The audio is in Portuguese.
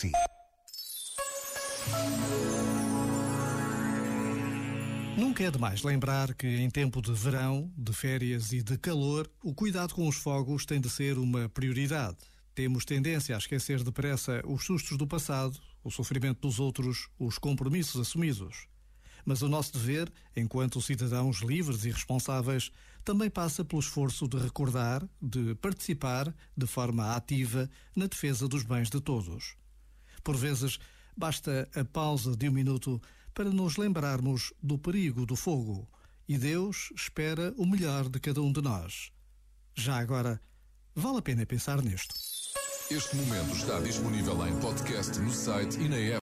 si. Nunca é demais lembrar que em tempo de verão, de férias e de calor, o cuidado com os fogos tem de ser uma prioridade. Temos tendência a esquecer depressa os sustos do passado, o sofrimento dos outros, os compromissos assumidos. Mas o nosso dever, enquanto cidadãos livres e responsáveis, também passa pelo esforço de recordar, de participar de forma ativa na defesa dos bens de todos. Por vezes, basta a pausa de um minuto para nos lembrarmos do perigo do fogo e Deus espera o melhor de cada um de nós. Já agora, vale a pena pensar nisto. Este momento está disponível em podcast no site e na app.